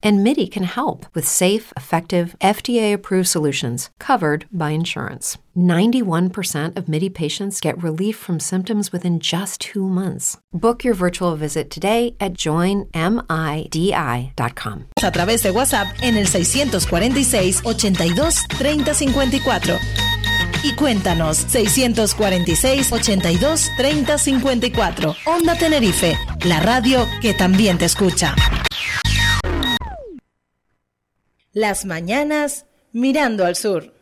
And MIDI can help with safe, effective, FDA approved solutions covered by insurance. 91% of MIDI patients get relief from symptoms within just two months. Book your virtual visit today at joinmidi.com. A través de WhatsApp en el 646 82 30 54. Y cuéntanos 646 82 30 54. Onda Tenerife, la radio que también te escucha. Las mañanas mirando al sur.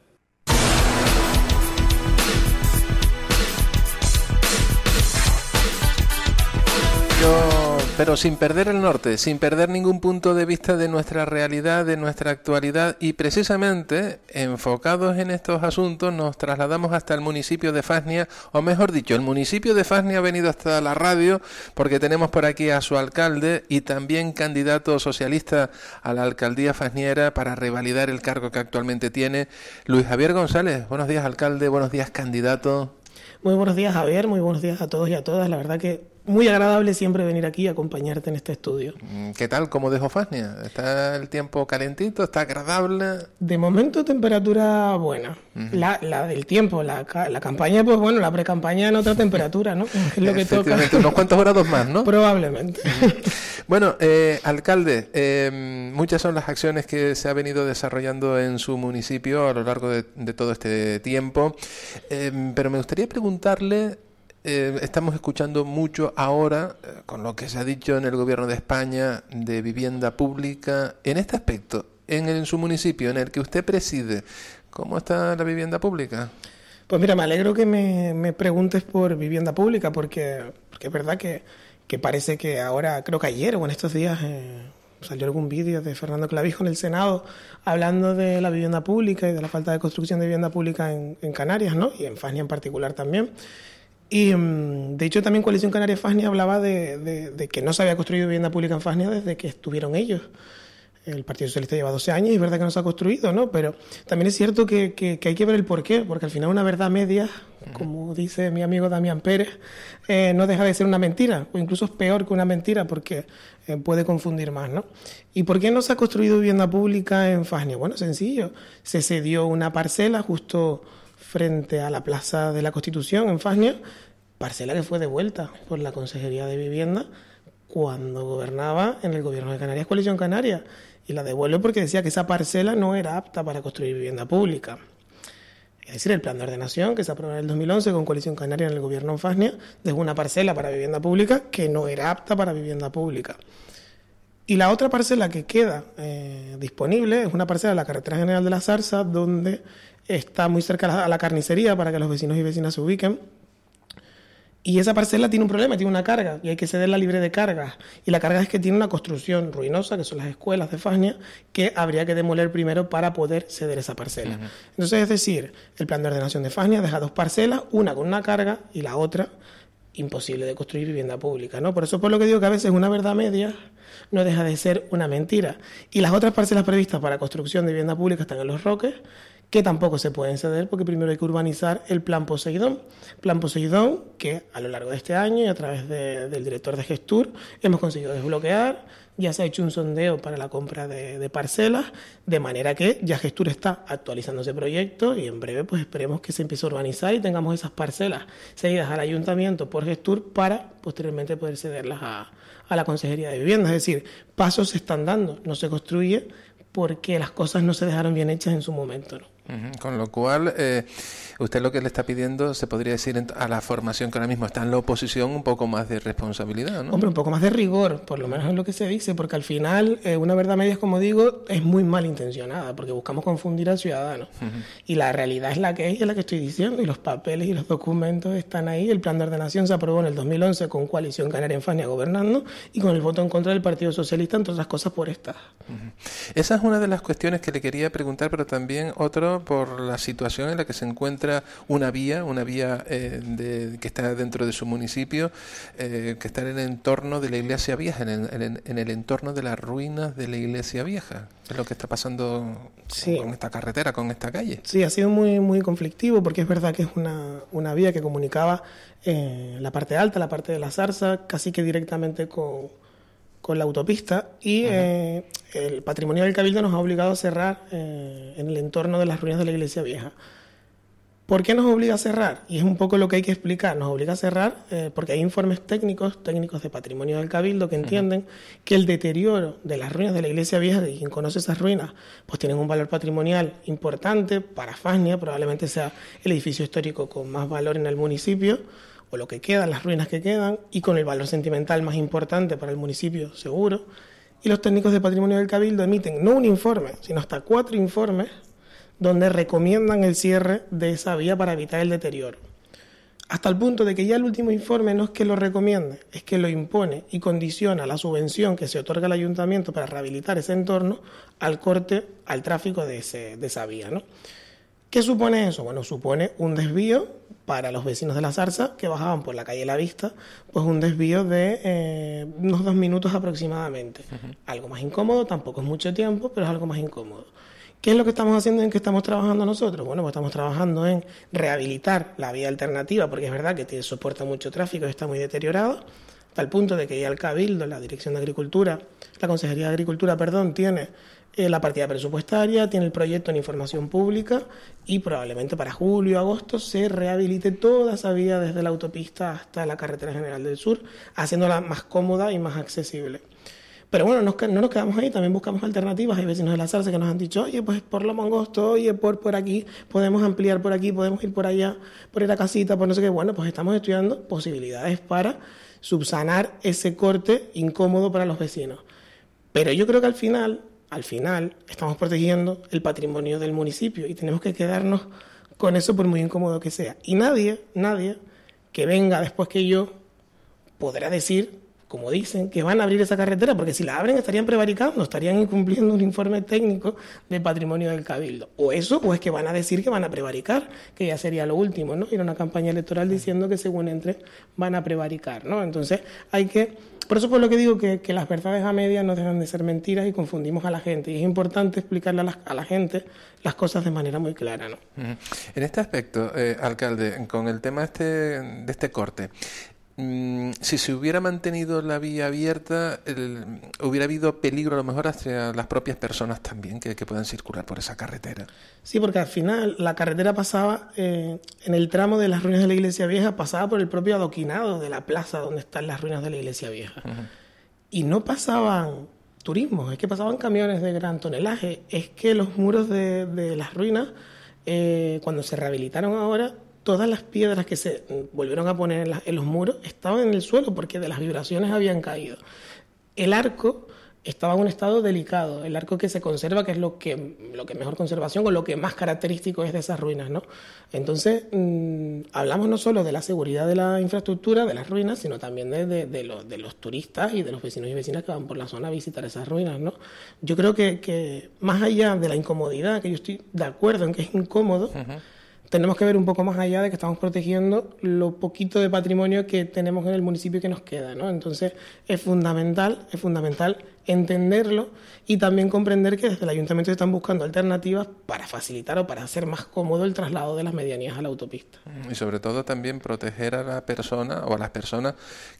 Pero sin perder el norte, sin perder ningún punto de vista de nuestra realidad, de nuestra actualidad y precisamente enfocados en estos asuntos nos trasladamos hasta el municipio de Fasnia, o mejor dicho, el municipio de Fasnia ha venido hasta la radio porque tenemos por aquí a su alcalde y también candidato socialista a la alcaldía fasniera para revalidar el cargo que actualmente tiene, Luis Javier González. Buenos días, alcalde, buenos días, candidato. Muy buenos días, Javier, muy buenos días a todos y a todas. La verdad que muy agradable siempre venir aquí a acompañarte en este estudio. Mm, ¿Qué tal? ¿Cómo dejo Fasnia? ¿Está el tiempo calentito? ¿Está agradable? De momento temperatura buena. la, la, del tiempo, la, la, campaña, pues bueno, la pre-campaña en otra temperatura, ¿no? Es lo que toca. Unos cuantos grados más, ¿no? Probablemente. bueno, eh, alcalde, eh, muchas son las acciones que se ha venido desarrollando en su municipio a lo largo de, de todo este tiempo, eh, pero me gustaría preguntarle eh, estamos escuchando mucho ahora eh, con lo que se ha dicho en el gobierno de España de vivienda pública. En este aspecto, en, su municipio, en el que usted preside, ¿cómo está la vivienda pública? Pues mira, me alegro que me, preguntes por vivienda pública, porque, porque es verdad que, que, parece que ahora, creo que ayer o en estos días, eh, salió algún vídeo de Fernando Clavijo en el Senado hablando de la vivienda pública y de la falta de construcción de vivienda pública en, en Canarias, ¿no? Y en Fania en particular también. Y mm, de hecho también Coalición Canaria Fasnia hablaba de, que no se había construido vivienda pública en Fasnia desde que estuvieron ellos. El Partido Socialista lleva 12 años y es verdad que no se ha construido, ¿no? Pero también es cierto que, hay que ver el porqué, porque al final una verdad media, como dice mi amigo Damián Pérez, eh, no deja de ser una mentira, o incluso es peor que una mentira, porque eh, puede confundir más, ¿no? ¿Y por qué no se ha construido vivienda pública en Fasnia? Bueno, sencillo, se cedió una parcela justo frente a la Plaza de la Constitución en Fasnia, parcela que fue devuelta por la Consejería de Vivienda cuando gobernaba en el gobierno de Canarias Coalición Canaria y la devuelve porque decía que esa parcela no era apta para construir vivienda pública. Es decir, el plan de ordenación que se aprobó en el 2011 con Coalición Canaria en el gobierno en Fasnia dejó una parcela para vivienda pública que no era apta para vivienda pública. Y la otra parcela que queda eh, disponible es una parcela de la Carretera General de la Zarza donde está muy cerca a la carnicería para que los vecinos y vecinas se ubiquen. Y esa parcela tiene un problema, tiene una carga y hay que cederla libre de carga. Y la carga es que tiene una construcción ruinosa, que son las escuelas de Fasnia, que habría que demoler primero para poder ceder esa parcela. Entonces, es decir, el plan de ordenación de Fasnia deja dos parcelas, una con una carga y la otra imposible de construir vivienda pública. ¿no? Por eso es por lo que digo que a veces una verdad media no deja de ser una mentira. Y las otras parcelas previstas para construcción de vivienda pública están en los roques que tampoco se pueden ceder porque primero hay que urbanizar el Plan Poseidón. Plan Poseidón que a lo largo de este año y a través del director de Gestur hemos conseguido desbloquear. Ya se ha hecho un sondeo para la compra de, parcelas, de manera que ya Gestur está actualizando ese proyecto y en breve pues esperemos que se empiece a urbanizar y tengamos esas parcelas cedidas al ayuntamiento por Gestur para posteriormente poder cederlas a, la Consejería de Vivienda. Es decir, pasos se están dando, no se construye porque las cosas no se dejaron bien hechas en su momento. Con lo cual, eh, usted lo que le está pidiendo, se podría decir a la formación que ahora mismo está en la oposición, un poco más de responsabilidad, ¿no? Hombre, un poco más de rigor, por lo menos es lo que se dice, porque al final eh, una verdad media, como digo, es muy malintencionada, porque buscamos confundir al ciudadano. Y la realidad es la que es, es la que estoy diciendo, y los papeles y los documentos están ahí. El plan de ordenación se aprobó en el 2011 con Coalición Canaria en Fania gobernando y con el voto en contra del Partido Socialista, entre otras cosas, por esta. Esa es una de las cuestiones que le quería preguntar, pero también otro por la situación en la que se encuentra una vía, una vía eh, que está dentro de su municipio, eh, que está en el entorno de la iglesia vieja, en el, en el, entorno de las ruinas de la iglesia vieja. Es lo que está pasando con esta carretera, con esta calle. Sí, ha sido muy, muy conflictivo porque es verdad que es una, una vía que comunicaba eh, la parte alta, la parte de la zarza, casi que directamente con con la autopista y eh, el patrimonio del Cabildo nos ha obligado a cerrar eh, en el entorno de las ruinas de la iglesia vieja. ¿Por qué nos obliga a cerrar? Y es un poco lo que hay que explicar. Nos obliga a cerrar eh, porque hay informes técnicos, técnicos de patrimonio del Cabildo, que entienden que el deterioro de las ruinas de la iglesia vieja, de quien conoce esas ruinas, pues tienen un valor patrimonial importante para Fasnia, probablemente sea el edificio histórico con más valor en el municipio o lo que queda, las ruinas que quedan, y con el valor sentimental más importante para el municipio, seguro. Y los técnicos de patrimonio del Cabildo emiten no un informe, sino hasta cuatro informes donde recomiendan el cierre de esa vía para evitar el deterioro. Hasta el punto de que ya el último informe no es que lo recomiende, es que lo impone y condiciona la subvención que se otorga al ayuntamiento para rehabilitar ese entorno al corte, al tráfico de, ese, de esa vía. ¿no? ¿Qué supone eso? Bueno, supone un desvío para los vecinos de la zarza que bajaban por la calle La Vista, pues un desvío de eh, unos dos minutos aproximadamente. Algo más incómodo, tampoco es mucho tiempo, pero es algo más incómodo. ¿Qué es lo que estamos haciendo en qué estamos trabajando nosotros? Bueno, pues estamos trabajando en rehabilitar la vía alternativa, porque es verdad que tiene, soporta mucho tráfico y está muy deteriorado, tal punto de que ya el Cabildo, la Dirección de Agricultura, la Consejería de Agricultura, perdón, tiene eh, la partida presupuestaria, tiene el proyecto en información pública y probablemente para julio, agosto se rehabilite toda esa vía desde la autopista hasta la carretera general del sur, haciéndola más cómoda y más accesible. Pero bueno, no nos quedamos ahí, también buscamos alternativas. Hay vecinos de la zarza que nos han dicho, oye, pues por lo mangosto, oye, por, por aquí, podemos ampliar por aquí, podemos ir por allá, por ir a casita, por no sé qué. Bueno, pues estamos estudiando posibilidades para subsanar ese corte incómodo para los vecinos. Pero yo creo que al final al final estamos protegiendo el patrimonio del municipio y tenemos que quedarnos con eso por muy incómodo que sea. Y nadie, nadie que venga después que yo podrá decir, como dicen, que van a abrir esa carretera, porque si la abren estarían prevaricando, estarían incumpliendo un informe técnico de patrimonio del cabildo. O eso, o es que van a decir que van a prevaricar, que ya sería lo último, ¿no? Ir a una campaña electoral diciendo que según entre van a prevaricar, ¿no? Entonces hay que por eso por lo que digo que, las verdades a medias no dejan de ser mentiras y confundimos a la gente. Y es importante explicarle a la, gente las cosas de manera muy clara. ¿no? En este aspecto, eh, alcalde, con el tema este, de este corte, si se hubiera mantenido la vía abierta, hubiera habido peligro a lo mejor hacia las propias personas también que, puedan circular por esa carretera. Sí, porque al final la carretera pasaba eh, en el tramo de las ruinas de la iglesia vieja, pasaba por el propio adoquinado de la plaza donde están las ruinas de la iglesia vieja. Y no pasaban turismos, es que pasaban camiones de gran tonelaje. Es que los muros de, las ruinas, eh, cuando se rehabilitaron ahora, todas las piedras que se volvieron a poner en, los muros estaban en el suelo porque de las vibraciones habían caído. El arco estaba en un estado delicado, el arco que se conserva, que es lo que, lo que mejor conservación o lo que más característico es de esas ruinas, ¿no? Entonces, mm, hablamos no solo de la seguridad de la infraestructura, de las ruinas, sino también de, de, los turistas y de los vecinos y vecinas que van por la zona a visitar esas ruinas, ¿no? Yo creo que, más allá de la incomodidad, que yo estoy de acuerdo en que es incómodo, tenemos que ver un poco más allá de que estamos protegiendo lo poquito de patrimonio que tenemos en el municipio que nos queda, ¿no? Entonces es fundamental, es fundamental entenderlo y también comprender que desde el ayuntamiento se están buscando alternativas para facilitar o para hacer más cómodo el traslado de las medianías a la autopista. Y sobre todo también proteger a la persona o a las personas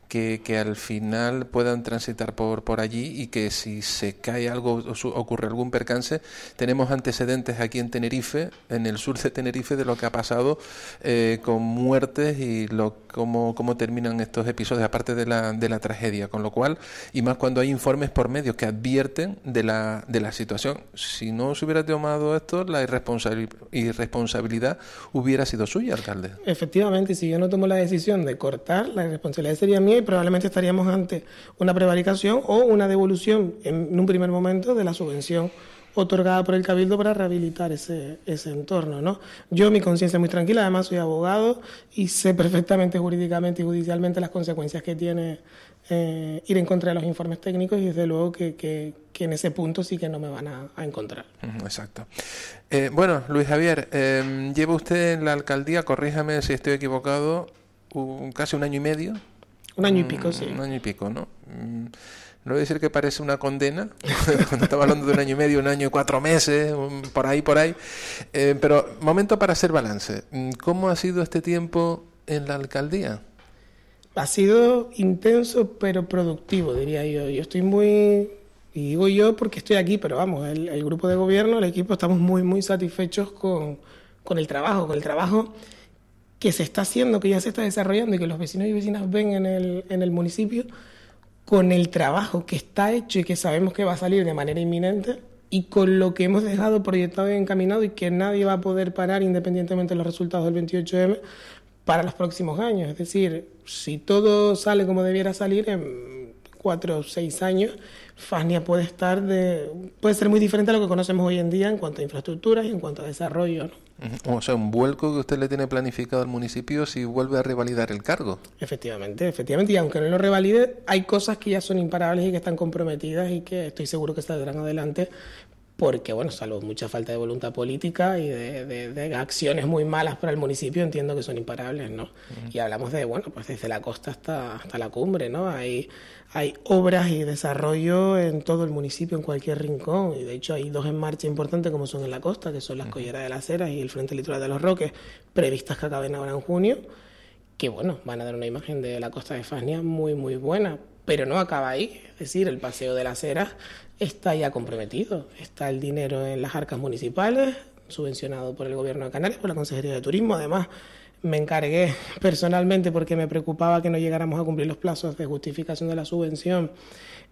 que, que al final puedan transitar por, por allí y que si se cae algo o ocurre algún percance, tenemos antecedentes aquí en Tenerife, en el sur de Tenerife, de lo que ha pasado eh, con muertes y lo, cómo, cómo terminan estos episodios, aparte de la, de la tragedia. Con lo cual, y más cuando hay informes por medios que advierten de la, de la situación. Si no se hubiera tomado esto, la irresponsabilidad hubiera sido suya, alcalde. Efectivamente, si yo no tomo la decisión de cortar, la responsabilidad sería mía y probablemente estaríamos ante una prevaricación o una devolución en un primer momento de la subvención otorgada por el Cabildo para rehabilitar ese, ese entorno. ¿no? Yo, mi conciencia es muy tranquila, además soy abogado y sé perfectamente jurídicamente y judicialmente las consecuencias que tiene eh, ir en contra de los informes técnicos y desde luego que, que, en ese punto sí que no me van a, encontrar. Exacto. Eh, bueno, Luis Javier, eh, lleva usted en la alcaldía, corríjame si estoy equivocado, casi un año y medio. Un año y pico, sí. Un año y pico, ¿no? Mm, no voy a decir que parece una condena, cuando estaba hablando de un año y medio, un año y cuatro meses, por ahí, por ahí. pero momento para hacer balance. Mm, ¿Cómo ha sido este tiempo en la alcaldía? Ha sido intenso pero productivo, diría yo. Yo estoy muy, y digo yo porque estoy aquí, pero vamos, el, grupo de gobierno, el equipo, estamos muy, muy satisfechos con, con, el trabajo, con el trabajo que se está haciendo, que ya se está desarrollando y que los vecinos y vecinas ven en el, en el municipio, con el trabajo que está hecho y que sabemos que va a salir de manera inminente y con lo que hemos dejado proyectado y encaminado y que nadie va a poder parar independientemente de los resultados del 28M, para los próximos años. Es decir, si todo sale como debiera salir en cuatro o seis años, Fasnia puede estar de, puede ser muy diferente a lo que conocemos hoy en día en cuanto a infraestructuras y en cuanto a desarrollo. O sea, un vuelco que usted le tiene planificado al municipio si vuelve a revalidar el cargo. Efectivamente, efectivamente. Y aunque no lo revalide, hay cosas que ya son imparables y que están comprometidas y que estoy seguro que saldrán adelante porque, bueno, salvo mucha falta de voluntad política y de, acciones muy malas para el municipio, entiendo que son imparables, ¿no? Y hablamos de, bueno, pues desde la costa hasta, hasta la cumbre, ¿no? Hay, hay obras y desarrollo en todo el municipio, en cualquier rincón, y de hecho hay dos en marcha importantes como son en la costa, que son las Colleras de las Heras y el Frente Litoral de los Roques, previstas que acaben ahora en junio, que, bueno, van a dar una imagen de la costa de Fasnia muy, muy buena, pero no acaba ahí, es decir, el Paseo de las Heras está ya comprometido. Está el dinero en las arcas municipales, subvencionado por el Gobierno de Canarias, por la Consejería de Turismo. Además, me encargué personalmente porque me preocupaba que no llegáramos a cumplir los plazos de justificación de la subvención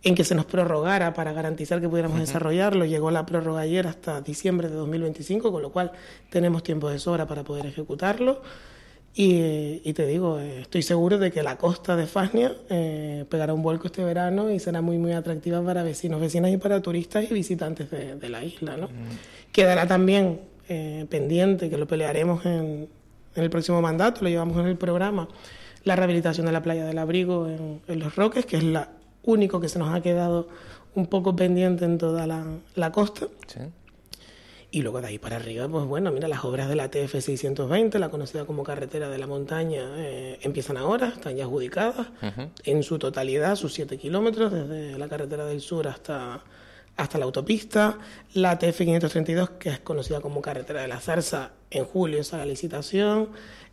en que se nos prorrogara para garantizar que pudiéramos desarrollarlo. Llegó la prórroga ayer hasta diciembre de 2025, con lo cual tenemos tiempo de sobra para poder ejecutarlo. Y, te digo, estoy seguro de que la costa de Fasnia eh, pegará un vuelco este verano y será muy, muy atractiva para vecinos, vecinas y para turistas y visitantes de, la isla. ¿no? Mm. Quedará también eh, pendiente, que lo pelearemos en, el próximo mandato, lo llevamos en el programa, la rehabilitación de la playa del abrigo en, Los Roques, que es la único que se nos ha quedado un poco pendiente en toda la, la costa. Sí. Y luego de ahí para arriba, pues bueno, mira, las obras de la TF 620, la conocida como carretera de la montaña, eh, empiezan ahora, están ya adjudicadas en su totalidad, sus 7 kilómetros, desde la carretera del sur hasta, hasta la autopista. La TF 532, que es conocida como carretera de la Zarza, en julio esa la licitación.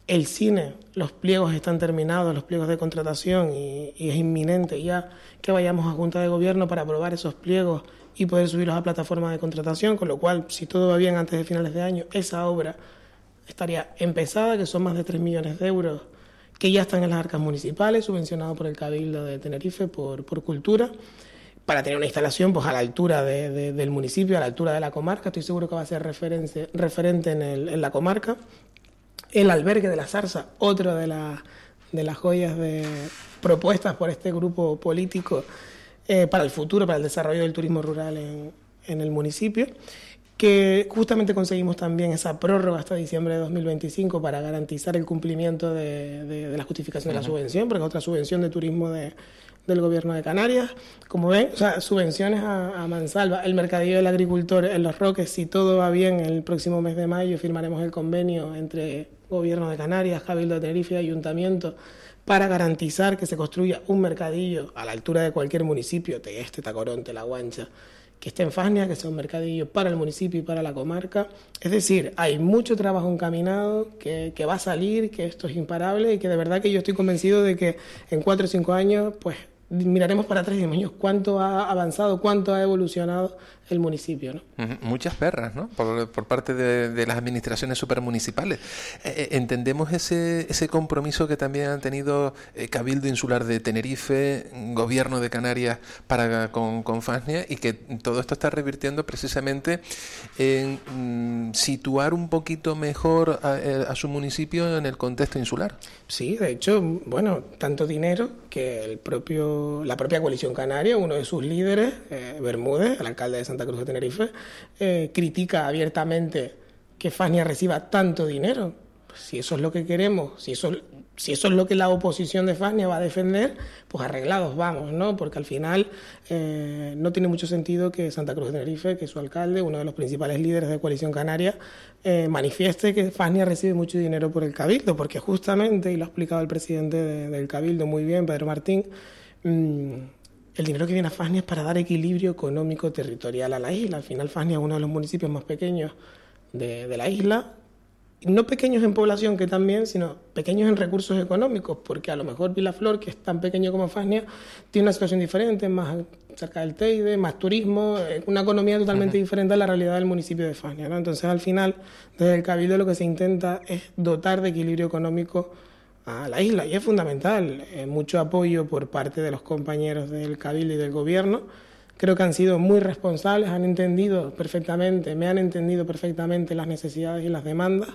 El cine, los pliegos están terminados, los pliegos de contratación, y, y es inminente ya que vayamos a Junta de Gobierno para aprobar esos pliegos y poder subirlos a plataforma de contratación, con lo cual, si todo va bien antes de finales de año, esa obra estaría empezada, que son más de 3 millones de euros que ya están en las arcas municipales, subvencionado por el Cabildo de Tenerife por, por cultura, para tener una instalación pues, a la altura del municipio, a la altura de la comarca. Estoy seguro que va a ser referente en, el, en la comarca. El albergue de la Zarza, otra de, de las joyas de propuestas por este grupo político eh, para el futuro, para el desarrollo del turismo rural en, en, el municipio, que justamente conseguimos también esa prórroga hasta diciembre de 2025 para garantizar el cumplimiento de, de, la justificación de la subvención, porque es otra subvención de turismo de, del gobierno de Canarias. Como ven, o sea, subvenciones a, a, mansalva. El mercadillo del agricultor en Los Roques, si todo va bien, el próximo mes de mayo firmaremos el convenio entre gobierno de Canarias, Cabildo de Tenerife y Ayuntamiento para garantizar que se construya un mercadillo a la altura de cualquier municipio, de este Tacoronte, La Guancha, que esté en Fasnia, que sea un mercadillo para el municipio y para la comarca. Es decir, hay mucho trabajo encaminado que, que va a salir, que esto es imparable y que de verdad que yo estoy convencido de que en cuatro o cinco años, pues miraremos para atrás y decimos cuánto ha avanzado, cuánto ha evolucionado el municipio. ¿no? Muchas perras, ¿no? Por, parte de, las administraciones supermunicipales. Eh, eh, entendemos ese, ese compromiso que también han tenido eh, Cabildo Insular de Tenerife, Gobierno de Canarias para con, con Fasnia y que todo esto está revirtiendo precisamente en mm, situar un poquito mejor a, su municipio en el contexto insular. Sí, de hecho, bueno, tanto dinero que el propio, la propia coalición canaria, uno de sus líderes, Bermúdez, el alcalde de Santa Cruz de Tenerife, eh, critica abiertamente que Fania reciba tanto dinero. si eso es lo que queremos, si eso si eso es lo que la oposición de Fania va a defender, pues arreglados vamos, ¿no? Porque al final eh, no tiene mucho sentido que Santa Cruz de Tenerife, que su alcalde, uno de los principales líderes de Coalición Canaria, eh, manifieste que Fania recibe mucho dinero por el Cabildo, porque justamente, y lo ha explicado el presidente del Cabildo muy bien, Pedro Martín, mm, el dinero que viene a Fania es para dar equilibrio económico territorial a la isla. Al final Fania es uno de los municipios más pequeños de la isla, no pequeños en población que también, sino pequeños en recursos económicos, porque a lo mejor Vilaflor, que es tan pequeño como Fasnia, tiene una situación diferente, más cerca del Teide, más turismo, eh, una economía totalmente diferente a la realidad del municipio de Fasnia. ¿no? Entonces, al final, desde el Cabildo lo que se intenta es dotar de equilibrio económico a la isla, y es fundamental, eh, mucho apoyo por parte de los compañeros del Cabildo y del Gobierno, Creo que han sido muy responsables, han entendido perfectamente, me han entendido perfectamente las necesidades y las demandas.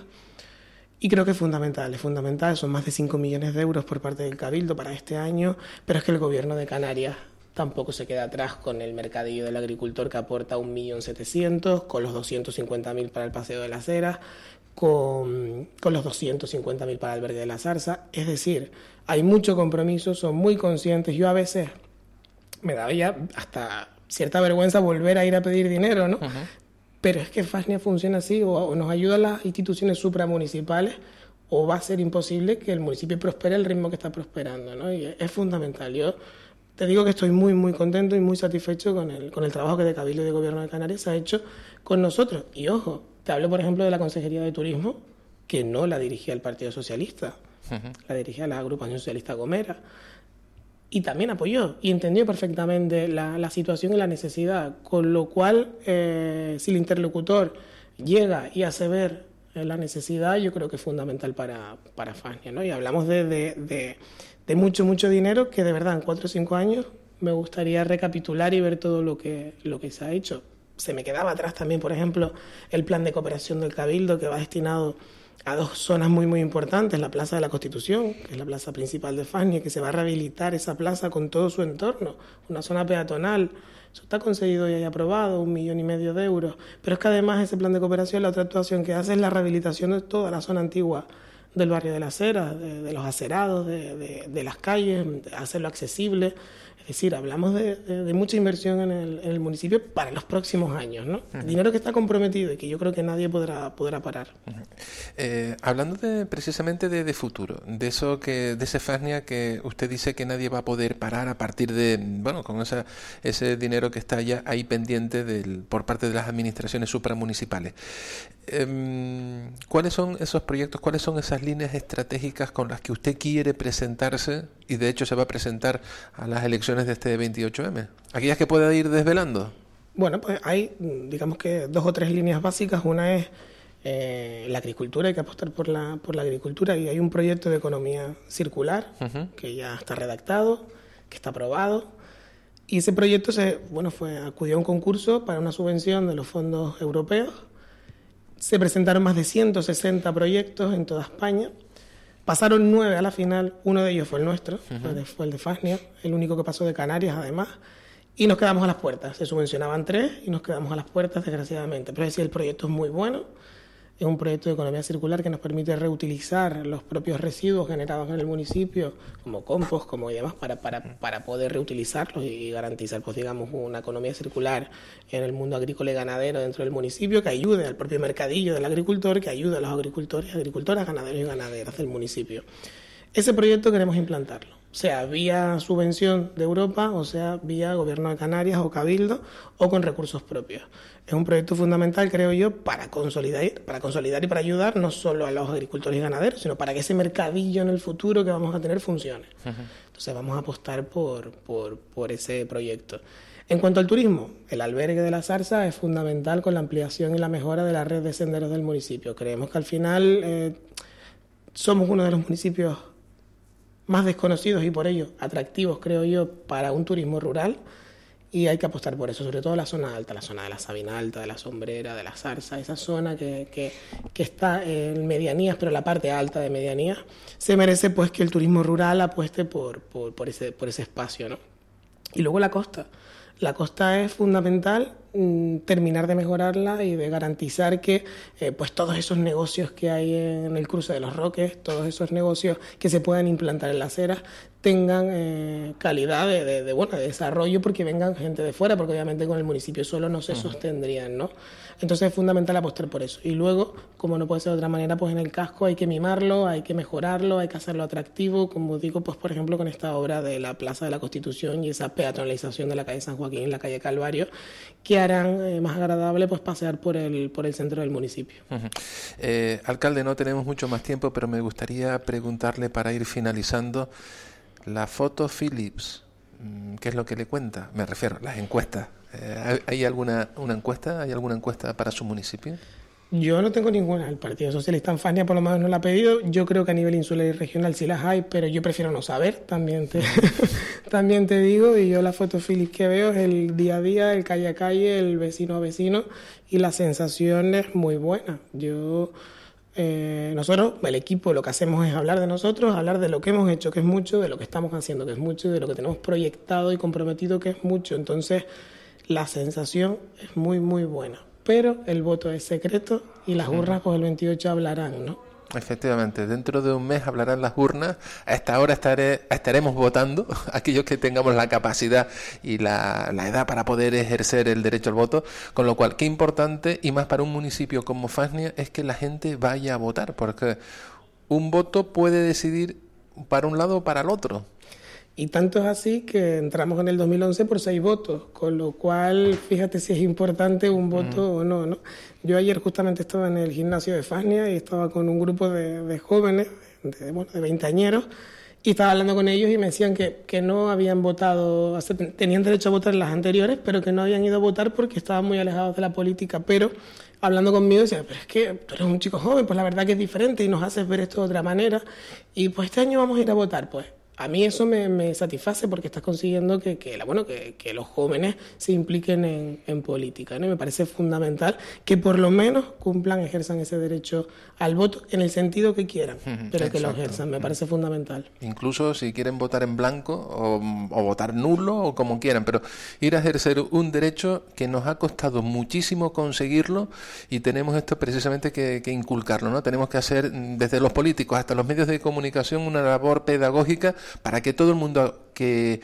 Y creo que es fundamental, es fundamental, son más de 5 millones de euros por parte del Cabildo para este año, pero es que el gobierno de Canarias tampoco se queda atrás con el mercadillo del agricultor que aporta 1.700.000, con los 250.000 para el Paseo de las Heras, con, con los 250.000 para el Albergue de la Zarza. Es decir, hay mucho compromiso, son muy conscientes. Yo a veces me daba ya hasta cierta vergüenza volver a ir a pedir dinero, ¿no? Pero es que Fasnia funciona así, o, nos ayudan las instituciones supramunicipales, o va a ser imposible que el municipio prospere al ritmo que está prosperando, ¿no? Y es, fundamental. Yo te digo que estoy muy, muy contento y muy satisfecho con el, con el trabajo que de Cabildo y de Gobierno de Canarias ha hecho con nosotros. Y ojo, te hablo, por ejemplo, de la Consejería de Turismo, que no la dirigía el Partido Socialista, la dirigía la Agrupación Socialista Gomera y también apoyó y entendió perfectamente la, situación y la necesidad, con lo cual eh, si el interlocutor llega y hace ver eh, la necesidad, yo creo que es fundamental para, para Fania, ¿no? Y hablamos de, de, de, mucho, mucho dinero que de verdad en cuatro o cinco años me gustaría recapitular y ver todo lo que, lo que se ha hecho. Se me quedaba atrás también, por ejemplo, el plan de cooperación del Cabildo que va destinado a dos zonas muy muy importantes, la Plaza de la Constitución, que es la plaza principal de Fania, que se va a rehabilitar esa plaza con todo su entorno, una zona peatonal. Eso está concedido y aprobado, un millón y medio de euros. Pero es que además ese plan de cooperación, la otra actuación que hace es la rehabilitación de toda la zona antigua del barrio de la Acera, de, los acerados, de, de, las calles, hacerlo accesible. Es decir, hablamos de, mucha inversión en el, municipio para los próximos años, ¿no? Dinero que está comprometido y que yo creo que nadie podrá, podrá parar. Eh, hablando de, precisamente de, futuro, de eso que, de ese Fasnia que usted dice que nadie va a poder parar a partir de, bueno, con esa, ese dinero que está ya ahí pendiente del, por parte de las administraciones supramunicipales. Em, ¿Cuáles son esos proyectos, cuáles son esas líneas estratégicas con las que usted quiere presentarse y de hecho se va a presentar a las elecciones de este 28M? ¿Aquellas que pueda ir desvelando? Bueno, pues hay, digamos que dos o tres líneas básicas. Una es eh, la agricultura, hay que apostar por la, por la agricultura y hay un proyecto de economía circular que ya está redactado, que está aprobado. Y ese proyecto se, bueno, fue, acudió a un concurso para una subvención de los fondos europeos se presentaron más de 160 proyectos en toda España. Pasaron nueve a la final, uno de ellos fue el nuestro, fue, el de Fasnia, el único que pasó de Canarias además, y nos quedamos a las puertas. Se subvencionaban tres y nos quedamos a las puertas, desgraciadamente. Pero es decir, el proyecto es muy bueno, es un proyecto de economía circular que nos permite reutilizar los propios residuos generados en el municipio, como compost, como y demás, para, para, para poder reutilizarlos y garantizar, pues digamos, una economía circular en el mundo agrícola y ganadero dentro del municipio que ayude al propio mercadillo del agricultor, que ayude a los agricultores, agricultoras, ganaderos y ganaderas del municipio. Ese proyecto queremos implantarlo sea vía subvención de Europa, o sea vía Gobierno de Canarias o Cabildo, o con recursos propios. Es un proyecto fundamental, creo yo, para consolidar, para consolidar y para ayudar no solo a los agricultores y ganaderos, sino para que ese mercadillo en el futuro que vamos a tener funcione. Entonces vamos a apostar por, por, por, ese proyecto. En cuanto al turismo, el albergue de la zarza es fundamental con la ampliación y la mejora de la red de senderos del municipio. Creemos que al final eh, somos uno de los municipios más desconocidos y por ello atractivos, creo yo, para un turismo rural. Y hay que apostar por eso, sobre todo la zona alta, la zona de la Sabina Alta, de la Sombrera, de la Zarza, esa zona que, que, que, está en medianías, pero la parte alta de medianías, se merece pues que el turismo rural apueste por, por, por, ese, por ese espacio. ¿no? Y luego la costa. La costa es fundamental terminar de mejorarla y de garantizar que eh, pues todos esos negocios que hay en el cruce de los Roques, todos esos negocios que se puedan implantar en las aceras, tengan eh, calidad de, bueno, de desarrollo porque vengan gente de fuera, porque obviamente con el municipio solo no se sostendrían, ¿no? Entonces es fundamental apostar por eso. Y luego, como no puede ser de otra manera, pues en el casco hay que mimarlo, hay que mejorarlo, hay que hacerlo atractivo, como digo, pues por ejemplo con esta obra de la Plaza de la Constitución y esa peatonalización de la calle San Joaquín y la calle Calvario, que harán eh, más agradable pues pasear por el, por el centro del municipio. Eh, alcalde, no tenemos mucho más tiempo, pero me gustaría preguntarle para ir finalizando la foto Philips. Mm, ¿Qué es lo que le cuenta? Me refiero, las encuestas. Eh, ¿Hay alguna una encuesta? ¿Hay alguna encuesta para su municipio? Yo no tengo ninguna. El Partido Socialista en Fania por lo menos no la ha pedido. Yo creo que a nivel insular y regional sí las hay, pero yo prefiero no saber, también te, también te digo. Y yo la foto Philips que veo es el día a día, el calle a calle, el vecino a vecino, y la sensación es muy buena. Yo eh, nosotros, el equipo, lo que hacemos es hablar de nosotros, hablar de lo que hemos hecho, que es mucho, de lo que estamos haciendo, que es mucho, y de lo que tenemos proyectado y comprometido, que es mucho. Entonces, la sensación es muy, muy buena. Pero el voto es secreto y las urnas, pues el 28 hablarán, ¿no? Efectivamente, dentro de un mes hablarán las urnas. A esta hora estaré, estaremos votando, aquellos que tengamos la capacidad y la, edad para poder ejercer el derecho al voto. Con lo cual, qué importante, y más para un municipio como Fasnia, es que la gente vaya a votar, porque un voto puede decidir para un lado o para el otro. Y tanto es así que entramos en el 2011 por seis votos, con lo cual fíjate si es importante un voto o no, no. Yo ayer justamente estaba en el gimnasio de Fasnia y estaba con un grupo de, jóvenes, de, bueno, de veinteañeros, y estaba hablando con ellos y me decían que, que no habían votado, tenían derecho a votar en las anteriores, pero que no habían ido a votar porque estaban muy alejados de la política. Pero hablando conmigo decían, pero es que tú eres un chico joven, pues la verdad que es diferente y nos haces ver esto de otra manera. Y pues este año vamos a ir a votar, pues a mí eso me, satisface porque estás consiguiendo que, que, bueno, que, los jóvenes se impliquen en, en política. ¿no? me parece fundamental que por lo menos cumplan, ejerzan ese derecho al voto en el sentido que quieran, pero que lo ejerzan. Me parece fundamental. Incluso si quieren votar en blanco o, votar nulo o como quieran, pero ir a ejercer un derecho que nos ha costado muchísimo conseguirlo y tenemos esto precisamente que, que inculcarlo. ¿no? Tenemos que hacer desde los políticos hasta los medios de comunicación una labor pedagógica para que todo el mundo que,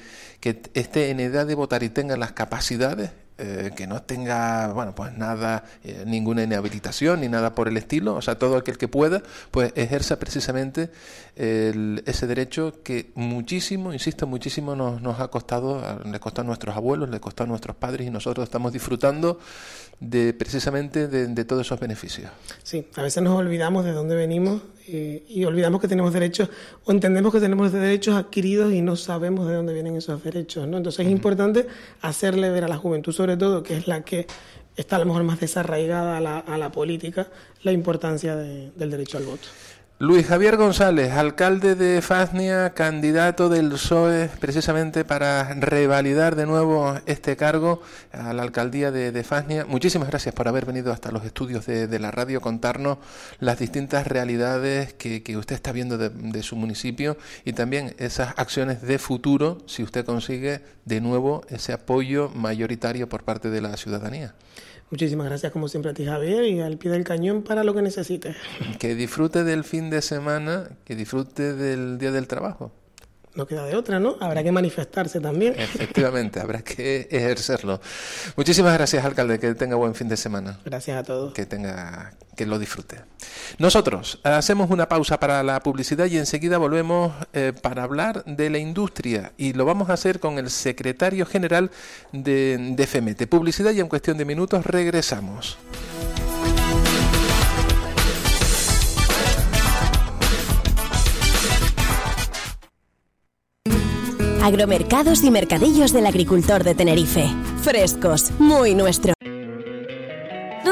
esté en edad de votar y tenga las capacidades eh, que no tenga, bueno, pues nada, eh, ninguna inhabilitación ni nada por el estilo, o sea, todo aquel que pueda, pues ejerza precisamente ese derecho que muchísimo, insisto, muchísimo nos, nos ha costado, le costó a nuestros abuelos, le costó a nuestros padres y nosotros estamos disfrutando de precisamente de, todos esos beneficios. Sí, a veces nos olvidamos de dónde venimos y, y olvidamos que tenemos derechos o entendemos que tenemos derechos adquiridos y no sabemos de dónde vienen esos derechos, ¿no? Entonces es importante hacerle ver a la juventud, sobre todo, que es la que está a lo mejor más desarraigada a la, a la política, la importancia del derecho al voto. Luis Javier González, alcalde de Faznia, candidato del PSOE precisamente para revalidar de nuevo este cargo a la alcaldía de, Faznia. Muchísimas gracias por haber venido hasta los estudios de, la radio, contarnos las distintas realidades que, usted está viendo de, su municipio y también esas acciones de futuro si usted consigue de nuevo ese apoyo mayoritario por parte de la ciudadanía. Muchísimas gracias como siempre a ti Javier y al pie del cañón para lo que necesites. Que disfrute del fin de semana, que disfrute del día del trabajo no queda de otra, ¿no? Habrá que manifestarse también. Efectivamente, habrá que ejercerlo. Muchísimas gracias, alcalde, que tenga buen fin de semana. Gracias a todos. Que tenga que lo disfrute. Nosotros hacemos una pausa para la publicidad y enseguida volvemos eh, para hablar de la industria y lo vamos a hacer con el secretario general de, de FEMETE. Publicidad y en cuestión de minutos regresamos. Agromercados y mercadillos del agricultor de Tenerife. Frescos, muy nuestro.